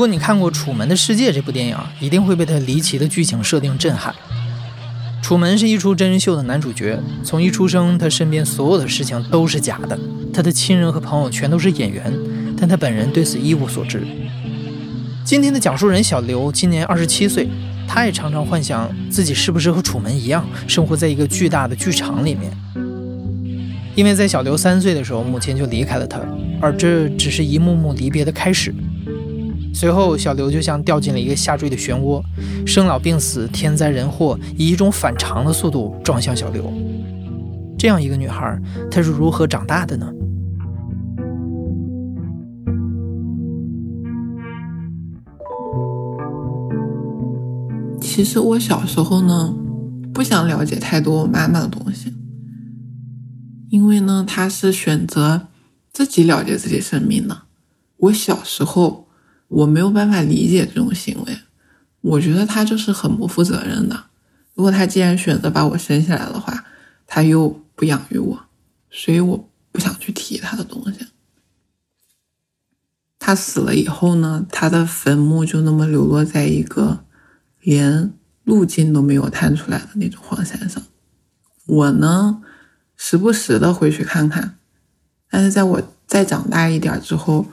如果你看过《楚门的世界》这部电影，一定会被它离奇的剧情设定震撼。楚门是一出真人秀的男主角，从一出生，他身边所有的事情都是假的，他的亲人和朋友全都是演员，但他本人对此一无所知。今天的讲述人小刘今年二十七岁，他也常常幻想自己是不是和楚门一样，生活在一个巨大的剧场里面。因为在小刘三岁的时候，母亲就离开了他，而这只是一幕幕离别的开始。随后，小刘就像掉进了一个下坠的漩涡，生老病死、天灾人祸以一种反常的速度撞向小刘。这样一个女孩，她是如何长大的呢？其实我小时候呢，不想了解太多我妈妈的东西，因为呢，她是选择自己了解自己生命的。我小时候。我没有办法理解这种行为，我觉得他就是很不负责任的。如果他既然选择把我生下来的话，他又不养育我，所以我不想去提他的东西。他死了以后呢，他的坟墓就那么流落在一个连路径都没有探出来的那种荒山上。我呢，时不时的回去看看，但是在我再长大一点之后。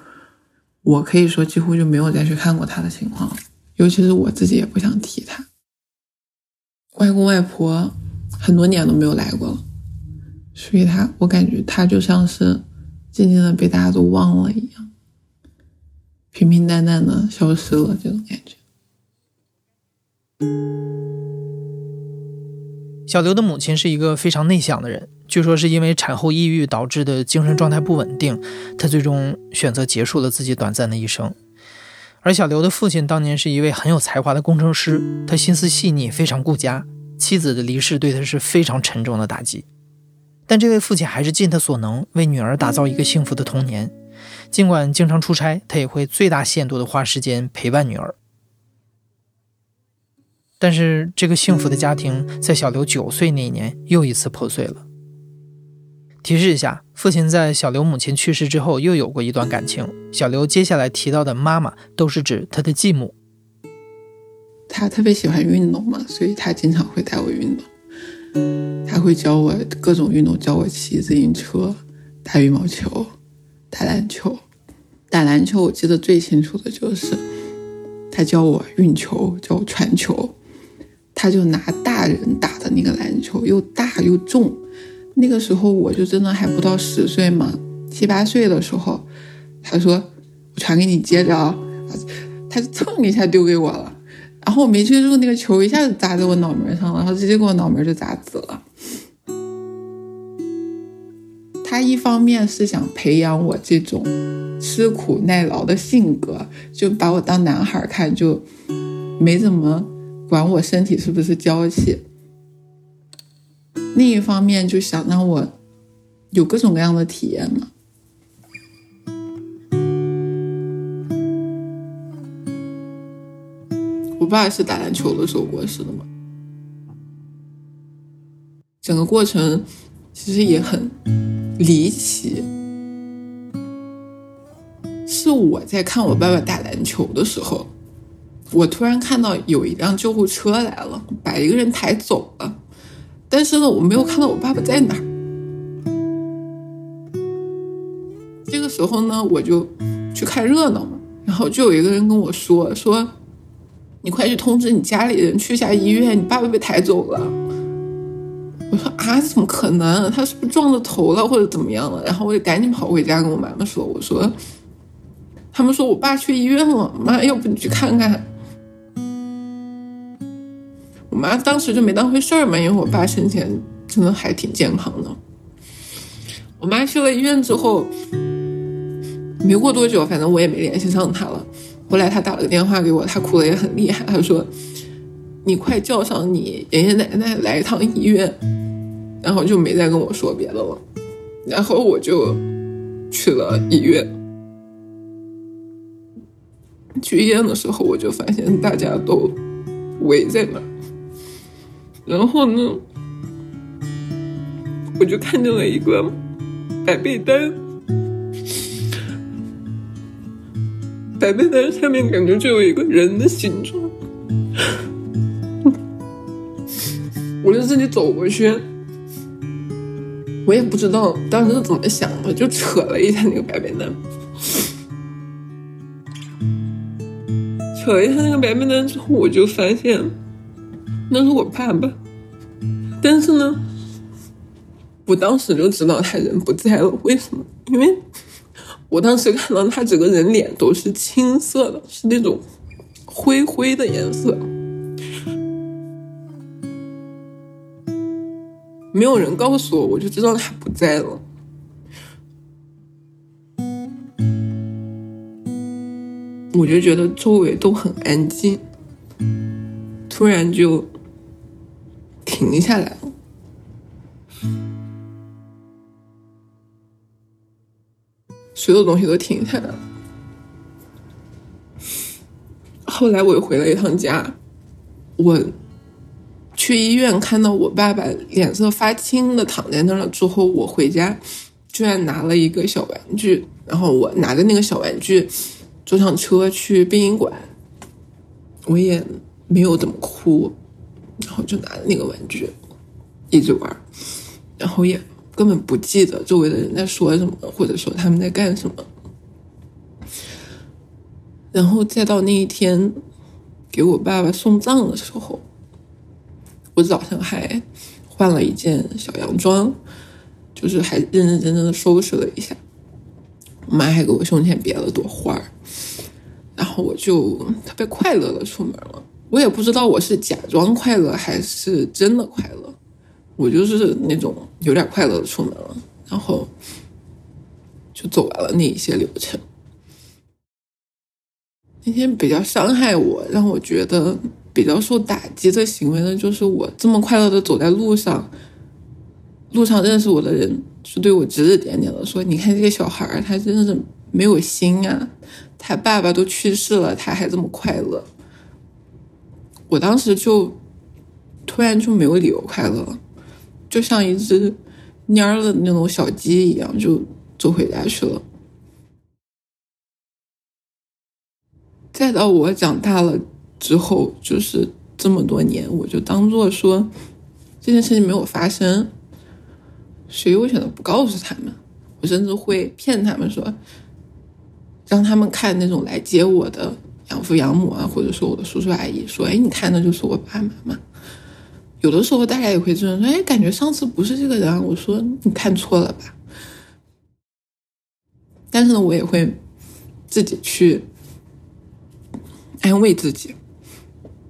我可以说几乎就没有再去看过他的情况了，尤其是我自己也不想提他。外公外婆很多年都没有来过了，所以他我感觉他就像是渐渐的被大家都忘了一样，平平淡淡的消失了这种感觉。小刘的母亲是一个非常内向的人。据说是因为产后抑郁导致的精神状态不稳定，他最终选择结束了自己短暂的一生。而小刘的父亲当年是一位很有才华的工程师，他心思细腻，非常顾家。妻子的离世对他是非常沉重的打击，但这位父亲还是尽他所能为女儿打造一个幸福的童年。尽管经常出差，他也会最大限度地花时间陪伴女儿。但是这个幸福的家庭在小刘九岁那一年又一次破碎了。提示一下，父亲在小刘母亲去世之后又有过一段感情。小刘接下来提到的妈妈都是指他的继母。他特别喜欢运动嘛，所以他经常会带我运动。他会教我各种运动，教我骑自行车、打羽毛球、打篮球。打篮球我记得最清楚的就是他教我运球，教我传球。他就拿大人打的那个篮球，又大又重。那个时候我就真的还不到十岁嘛，七八岁的时候，他说我传给你接着啊，他就蹭一下丢给我了，然后我没接住那个球，一下子砸在我脑门上了，然后直接给我脑门就砸紫了。他一方面是想培养我这种吃苦耐劳的性格，就把我当男孩看，就没怎么管我身体是不是娇气。另一方面，就想让我有各种各样的体验嘛。我爸是打篮球的时候过世的嘛，整个过程其实也很离奇。是我在看我爸爸打篮球的时候，我突然看到有一辆救护车来了，把一个人抬走了。但是呢，我没有看到我爸爸在哪儿。这个时候呢，我就去看热闹嘛。然后就有一个人跟我说：“说你快去通知你家里人去下医院，你爸爸被抬走了。”我说：“啊，怎么可能？他是不是撞到头了，或者怎么样了？”然后我就赶紧跑回家跟我妈妈说：“我说，他们说我爸去医院了，妈，要不你去看看？”我妈当时就没当回事儿嘛，因为我爸生前真的还挺健康的。我妈去了医院之后，没过多久，反正我也没联系上她了。后来他打了个电话给我，他哭的也很厉害，他说：“你快叫上你爷爷奶奶来一趟医院。”然后就没再跟我说别的了。然后我就去了医院。去医院的时候，我就发现大家都围在那儿。然后呢，我就看见了一个白被单，白被单上面感觉就有一个人的形状。我就自己走过去，我也不知道当时是怎么想的，就扯了一下那个白被单。扯了一下那个白被单之后，我就发现那是我爸爸。但是呢，我当时就知道他人不在了。为什么？因为我当时看到他整个人脸都是青色的，是那种灰灰的颜色。没有人告诉我，我就知道他不在了。我就觉得周围都很安静，突然就停下来了，所有东西都停下来了。后来我又回了一趟家，我去医院看到我爸爸脸色发青的躺在那儿了之后，我回家居然拿了一个小玩具，然后我拿着那个小玩具。坐上车去殡仪馆，我也没有怎么哭，然后就拿着那个玩具一直玩，然后也根本不记得周围的人在说什么，或者说他们在干什么。然后再到那一天给我爸爸送葬的时候，我早上还换了一件小洋装，就是还认认真真的收拾了一下。我妈还给我胸前别了朵花儿。然后我就特别快乐的出门了，我也不知道我是假装快乐还是真的快乐，我就是那种有点快乐的出门了，然后就走完了那一些流程。那天比较伤害我，让我觉得比较受打击的行为呢，就是我这么快乐的走在路上，路上认识我的人是对我指指点点的，说：“你看这个小孩他真的是没有心啊。”他爸爸都去世了，他还这么快乐。我当时就突然就没有理由快乐了，就像一只蔫儿的那种小鸡一样，就走回家去了。再到我长大了之后，就是这么多年，我就当做说这件事情没有发生，所以我选择不告诉他们，我甚至会骗他们说。让他们看那种来接我的养父养母啊，或者说我的叔叔阿姨，说：“哎，你看的就是我爸妈嘛。”有的时候大家也会这样说：“哎，感觉上次不是这个人。”我说：“你看错了吧？”但是呢，我也会自己去安慰自己，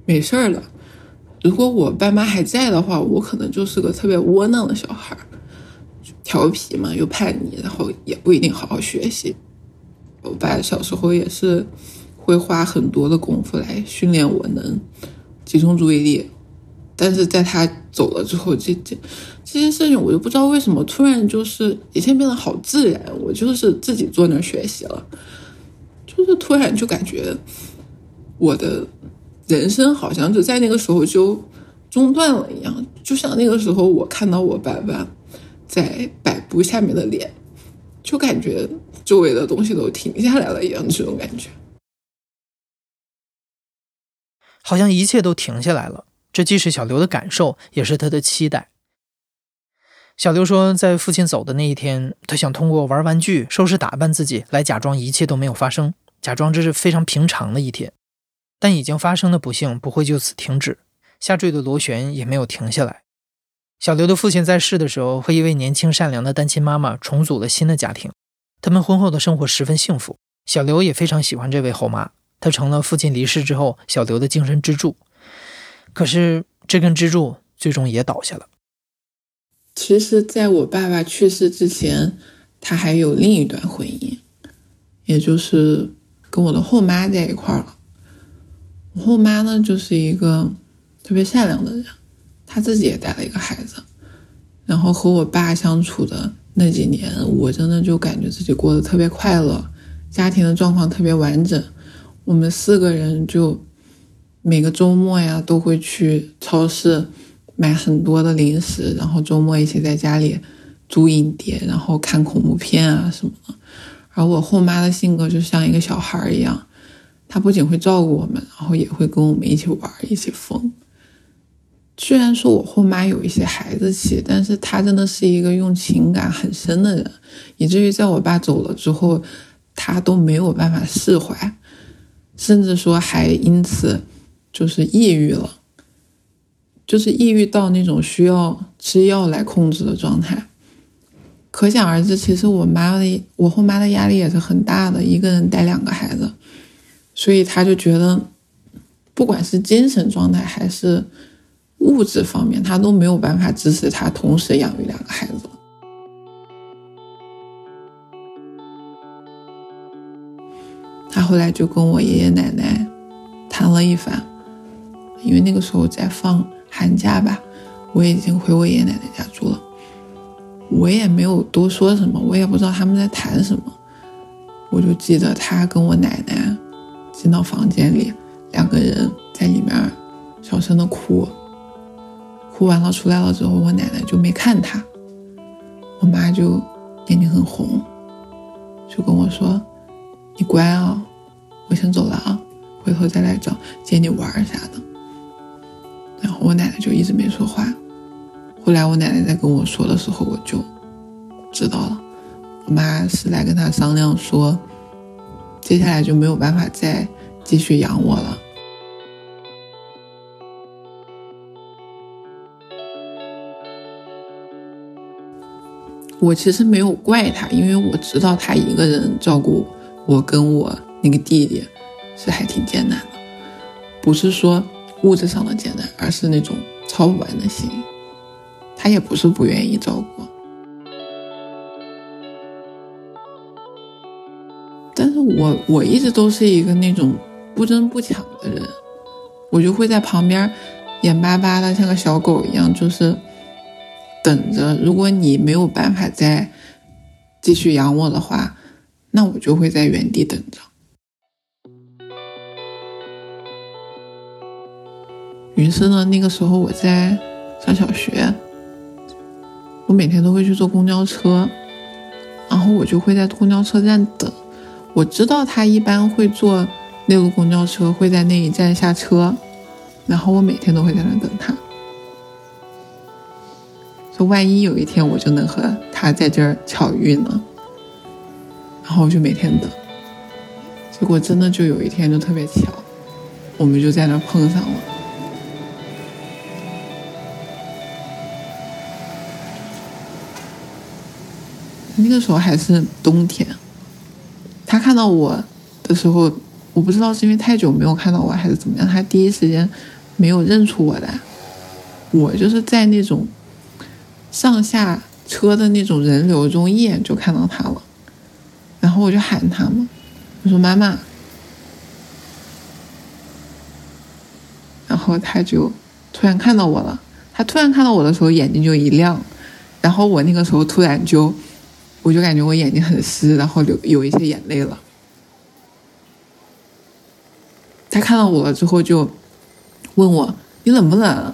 没事儿的。如果我爸妈还在的话，我可能就是个特别窝囊的小孩，调皮嘛，又叛逆，然后也不一定好好学习。我爸小时候也是会花很多的功夫来训练我能集中注意力，但是在他走了之后，这这这些事情我就不知道为什么突然就是一切变得好自然，我就是自己坐那儿学习了，就是突然就感觉我的人生好像就在那个时候就中断了一样，就像那个时候我看到我爸爸在摆布下面的脸，就感觉。周围的东西都停下来了一样，这种感觉，好像一切都停下来了。这既是小刘的感受，也是他的期待。小刘说，在父亲走的那一天，他想通过玩玩具、收拾打扮自己，来假装一切都没有发生，假装这是非常平常的一天。但已经发生的不幸不会就此停止，下坠的螺旋也没有停下来。小刘的父亲在世的时候，和一位年轻善良的单亲妈妈重组了新的家庭。他们婚后的生活十分幸福，小刘也非常喜欢这位后妈，他成了父亲离世之后小刘的精神支柱。可是这根支柱最终也倒下了。其实，在我爸爸去世之前，他还有另一段婚姻，也就是跟我的后妈在一块儿了。我后妈呢，就是一个特别善良的人，她自己也带了一个孩子，然后和我爸相处的那几年，我真的就感觉自己过得特别快乐，家庭的状况特别完整。我们四个人就每个周末呀，都会去超市买很多的零食，然后周末一起在家里租影碟，然后看恐怖片啊什么的。而我后妈的性格就像一个小孩一样，她不仅会照顾我们，然后也会跟我们一起玩，一起疯。虽然说我后妈有一些孩子气，但是她真的是一个用情感很深的人，以至于在我爸走了之后，她都没有办法释怀，甚至说还因此就是抑郁了，就是抑郁到那种需要吃药来控制的状态。可想而知，其实我妈的我后妈的压力也是很大的，一个人带两个孩子，所以她就觉得，不管是精神状态还是物质方面，她都没有办法支持她同时养育两个孩子。他后来就跟我爷爷奶奶谈了一番，因为那个时候在放寒假吧，我已经回我爷爷奶奶家住了。我也没有多说什么，我也不知道他们在谈什么。我就记得他跟我奶奶进到房间里，两个人在里面小声的哭。哭完了出来了之后，我奶奶就没看他，我妈就眼睛很红，就跟我说：“你乖啊，我先走了啊，回头再来找接你玩啥的。”然后我奶奶就一直没说话。后来我奶奶在跟我说的时候，我就知道了。我妈是来跟她商量说，接下来就没有办法再继续养我了。我其实没有怪她，因为我知道她一个人照顾我我跟我那个弟弟是还挺艰难的，不是说物质上的艰难，而是那种操不完的心。他也不是不愿意照顾，但是我我一直都是一个那种不争不抢的人，我就会在旁边眼巴巴的像个小狗一样，就是等着。如果你没有办法再继续养我的话，那我就会在原地等着。于是呢，那个时候我在上小学。我每天都会去坐公交车，然后我就会在公交车站等。我知道他一般会坐那路公交车，会在那一站下车，然后我每天都会在那等他。说万一有一天我就能和他在这儿巧遇呢？然后我就每天等，结果真的就有一天就特别巧，我们就在那碰上了。那个时候还是冬天，他看到我的时候，我不知道是因为太久没有看到我还是怎么样，他第一时间没有认出我来。我就是在那种上下车的那种人流中一眼就看到他了，然后我就喊他嘛，我说妈妈，然后他就突然看到我了。他突然看到我的时候眼睛就一亮，然后我那个时候突然就。我就感觉我眼睛很湿，然后流有一些眼泪了。他看到我了之后就问我：“你冷不冷？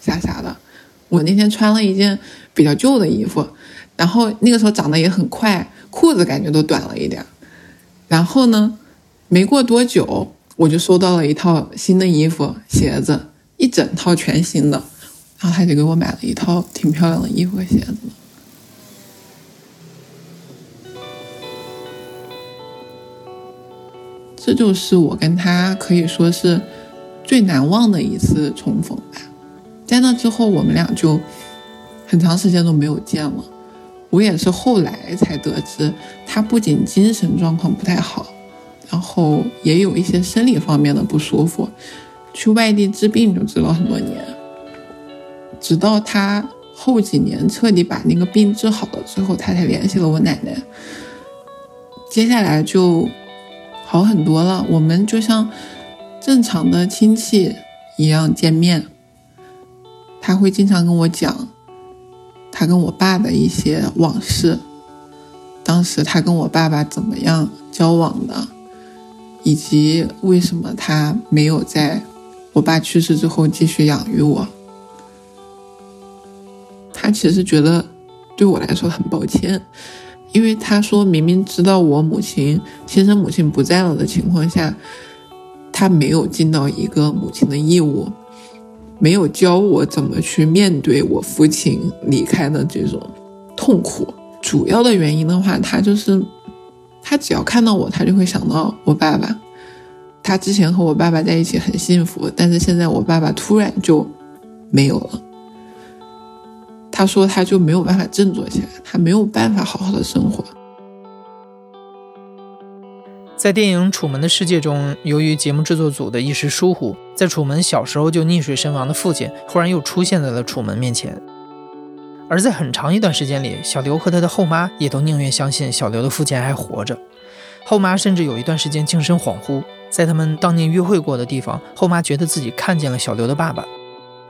啥啥的。”我那天穿了一件比较旧的衣服，然后那个时候长得也很快，裤子感觉都短了一点。然后呢，没过多久我就收到了一套新的衣服、鞋子，一整套全新的。然后他就给我买了一套挺漂亮的衣服和鞋子。这就是我跟他可以说是最难忘的一次重逢吧。在那之后，我们俩就很长时间都没有见了。我也是后来才得知，他不仅精神状况不太好，然后也有一些生理方面的不舒服，去外地治病就治了很多年。直到他后几年彻底把那个病治好了之后，他才联系了我奶奶。接下来就。好很多了。我们就像正常的亲戚一样见面。他会经常跟我讲他跟我爸的一些往事，当时他跟我爸爸怎么样交往的，以及为什么他没有在我爸去世之后继续养育我。他其实觉得对我来说很抱歉，因为他说明明知道我母亲亲生母亲不在了的情况下，他没有尽到一个母亲的义务。没有教我怎么去面对我父亲离开的这种痛苦。主要的原因的话，他就是他只要看到我，他就会想到我爸爸。他之前和我爸爸在一起很幸福，但是现在我爸爸突然就没有了。他说他就没有办法振作起来，他没有办法好好的生活。在电影《楚门的世界》中，由于节目制作组的一时疏忽，在楚门小时候就溺水身亡的父亲，忽然又出现在了楚门面前。而在很长一段时间里，小刘和他的后妈也都宁愿相信小刘的父亲还活着。后妈甚至有一段时间精神恍惚，在他们当年约会过的地方，后妈觉得自己看见了小刘的爸爸。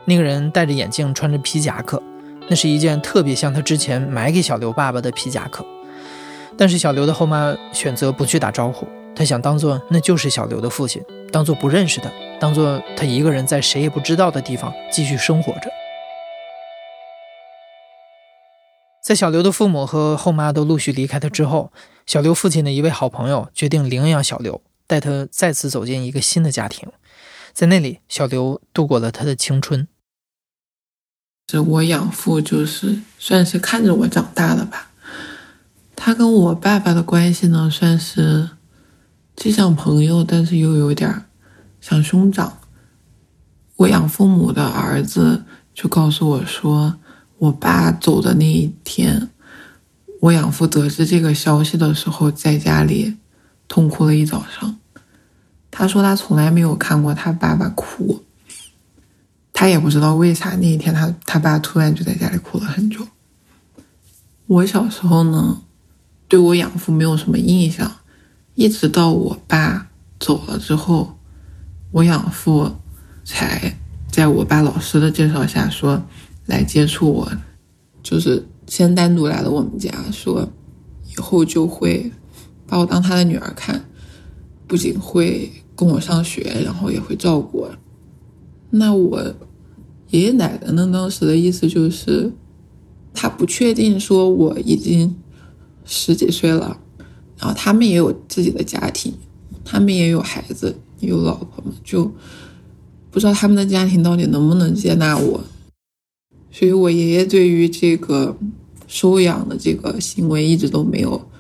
那个人戴着眼镜，穿着皮夹克，那是一件特别像他之前买给小刘爸爸的皮夹克。但是小刘的后妈选择不去打招呼。他想当做那就是小刘的父亲，当做不认识他，当做他一个人在谁也不知道的地方继续生活着。在小刘的父母和后妈都陆续离开他之后，小刘父亲的一位好朋友决定领养小刘，带他再次走进一个新的家庭。在那里，小刘度过了他的青春。是我养父，就是算是看着我长大的吧。他跟我爸爸的关系呢，算是。既像朋友，但是又有点像兄长。我养父母的儿子就告诉我说，我爸走的那一天，我养父得知这个消息的时候，在家里痛哭了一早上。他说他从来没有看过他爸爸哭，他也不知道为啥那一天他他爸突然就在家里哭了很久。我小时候呢，对我养父没有什么印象。一直到我爸走了之后，我养父才在我爸老师的介绍下说来接触我，就是先单独来了我们家，说以后就会把我当他的女儿看，不仅会供我上学，然后也会照顾我。那我爷爷奶奶呢？当时的意思就是，他不确定说我已经十几岁了。然后他们也有自己的家庭，他们也有孩子，有老婆嘛，就不知道他们的家庭到底能不能接纳我。所以，我爷爷对于这个收养的这个行为一直都没有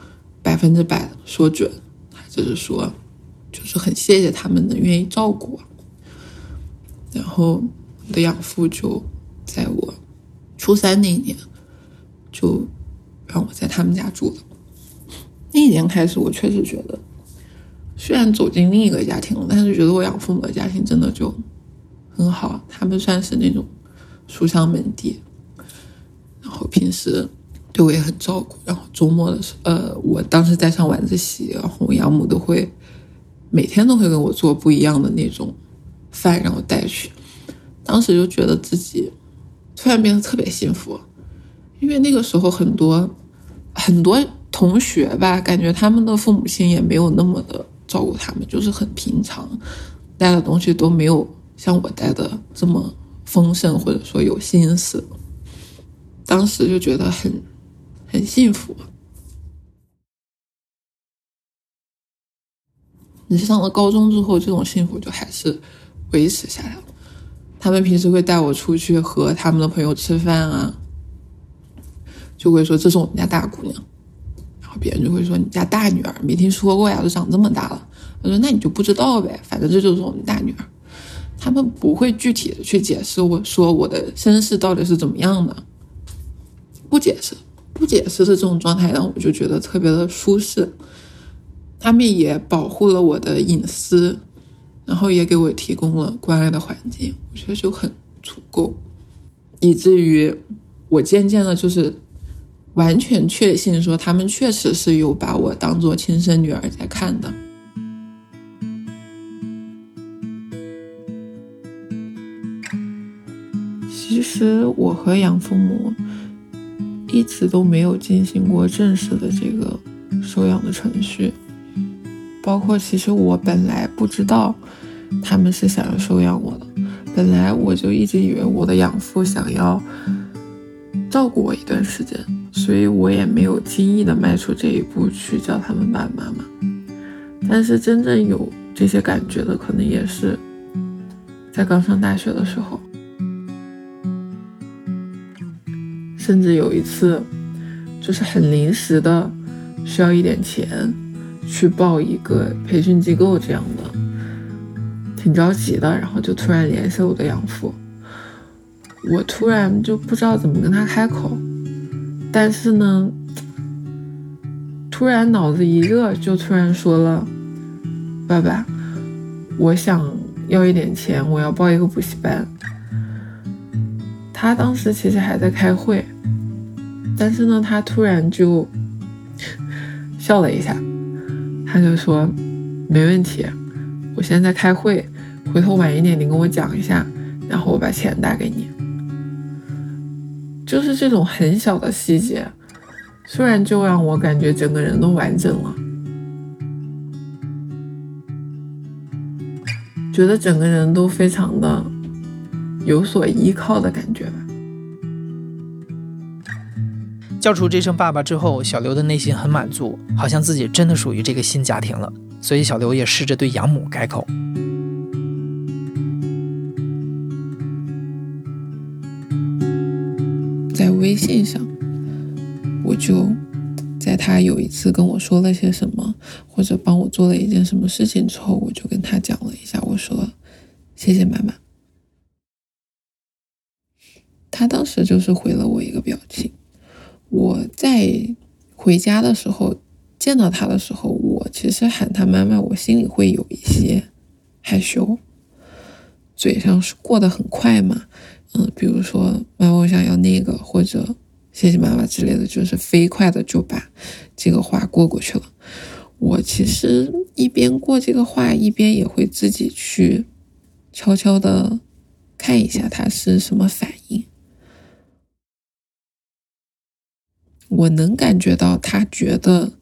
百分之百说准，他只是说，就是很谢谢他们能愿意照顾我。然后，我的养父就在我初三那一年，就让我在他们家住的。那一年开始，我确实觉得，虽然走进另一个家庭了，但是觉得我养父母的家庭真的就很好。他们算是那种书香门第，然后平时对我也很照顾。然后周末的时，呃，我当时在上晚自习，然后我养母都会每天都会给我做不一样的那种饭让我带去。当时就觉得自己突然变得特别幸福，因为那个时候很多很多。同学吧，感觉他们的父母亲也没有那么的照顾他们，就是很平常，带的东西都没有像我带的这么丰盛，或者说有心思。当时就觉得很很幸福。你上了高中之后，这种幸福就还是维持下来了。他们平时会带我出去和他们的朋友吃饭啊，就会说这是我们家大姑娘。然后别人就会说你家大女儿没听说过呀，都长这么大了。他说那你就不知道呗，反正这就是我们大女儿。他们不会具体的去解释我说我的身世到底是怎么样的，不解释，不解释的这种状态让我就觉得特别的舒适。他们也保护了我的隐私，然后也给我提供了关爱的环境，我觉得就很足够，以至于我渐渐的就是。完全确信说他们确实是有把我当做亲生女儿在看的。其实我和养父母一直都没有进行过正式的这个收养的程序包括其实我本来不知道他们是想要收养我的本来我就一直以为我的养父想要照顾我一段时间。所以我也没有轻易的迈出这一步去叫他们爸爸妈妈。但是真正有这些感觉的，可能也是在刚上大学的时候。甚至有一次，就是很临时的，需要一点钱去报一个培训机构，这样的，挺着急的，然后就突然联系我的养父。我突然就不知道怎么跟他开口，但是呢，突然脑子一热，就突然说了：“爸爸，我想要一点钱，我要报一个补习班。”他当时其实还在开会。但是呢，他突然就 笑了一下，他就说：“没问题，我现在在开会，回头晚一点你跟我讲一下，然后我把钱打给你。”就是这种很小的细节，虽然就让我感觉整个人都完整了，觉得整个人都非常的有所依靠的感觉吧。叫出这声爸爸之后，小刘的内心很满足，好像自己真的属于这个新家庭了。所以小刘也试着对养母开口，就在他有一次跟我说了些什么，或者帮我做了一件什么事情之后，我就跟他讲了一下，我说谢谢妈妈。他当时就是回了我一个表情。我在回家的时候见到他的时候，我其实喊他妈妈，我心里会有一些害羞，嘴上是过得很快嘛，嗯，比如说妈妈我想要那个或者谢谢妈妈之类的，就是飞快的就把这个话过过去了。我其实一边过这个话，一边也会自己去悄悄的看一下他是什么反应。我能感觉到他觉得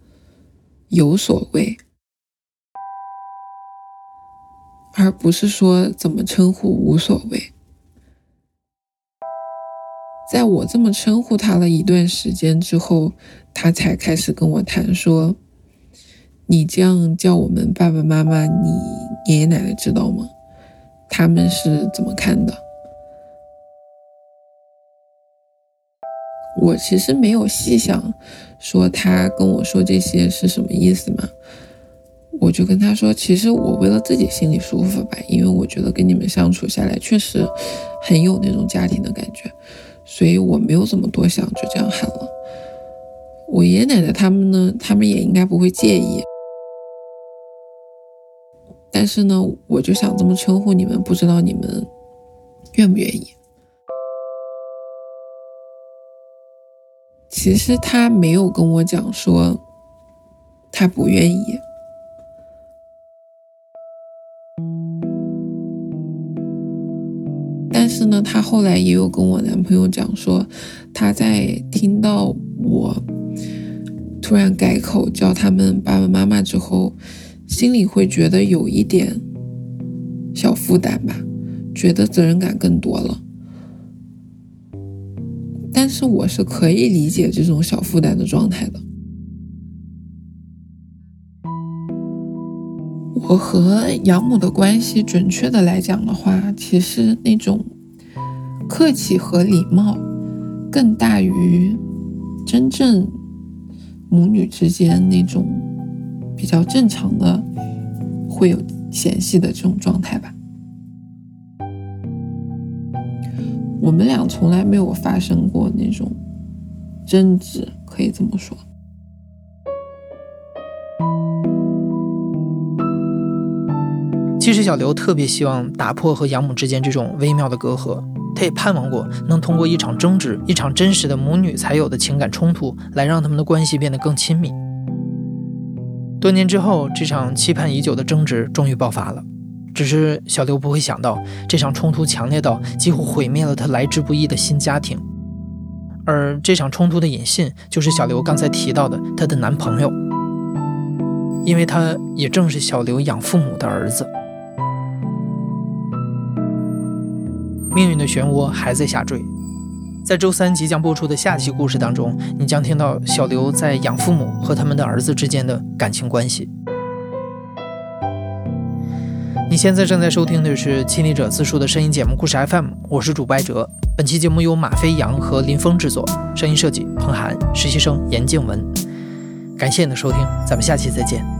有所谓，而不是说怎么称呼无所谓。在我这么称呼他了一段时间之后，他才开始跟我谈说：“你这样叫我们爸爸妈妈，你爷爷奶奶知道吗？他们是怎么看的？”我其实没有细想，说他跟我说这些是什么意思嘛？我就跟他说，其实我为了自己心里舒服吧，因为我觉得跟你们相处下来确实很有那种家庭的感觉，所以我没有这么多想，就这样喊了。我爷爷奶奶他们呢，他们也应该不会介意，但是呢，我就想这么称呼你们，不知道你们愿不愿意。其实他没有跟我讲说他不愿意，呢，他后来也有跟我男朋友讲说，他在听到我突然改口叫他们爸爸妈妈之后，心里会觉得有一点小负担吧，觉得责任感更多了。但是我是可以理解这种小负担的状态的。我和养母的关系，准确的来讲的话，其实那种客气和礼貌，更大于真正母女之间那种比较正常的会有嫌隙的这种状态吧。我们俩从来没有发生过那种争执，可以这么说。其实小刘特别希望打破和养母之间这种微妙的隔阂，他也盼望过能通过一场争执，一场真实的母女才有的情感冲突，来让他们的关系变得更亲密。多年之后，这场期盼已久的争执终于爆发了。只是小刘不会想到，这场冲突强烈到几乎毁灭了他来之不易的新家庭。而这场冲突的引信，就是小刘刚才提到的她的男朋友，因为他也正是小刘养父母的儿子。命运的漩涡还在下坠。在周三即将播出的下期故事当中，你将听到小刘在养父母和他们的儿子之间的感情关系。你现在正在收听的是《亲历者自述》的声音节目《故事 FM》，我是主播哲。本期节目由马飞扬和林峰制作，声音设计彭涵，实习生严静文。感谢你的收听，咱们下期再见。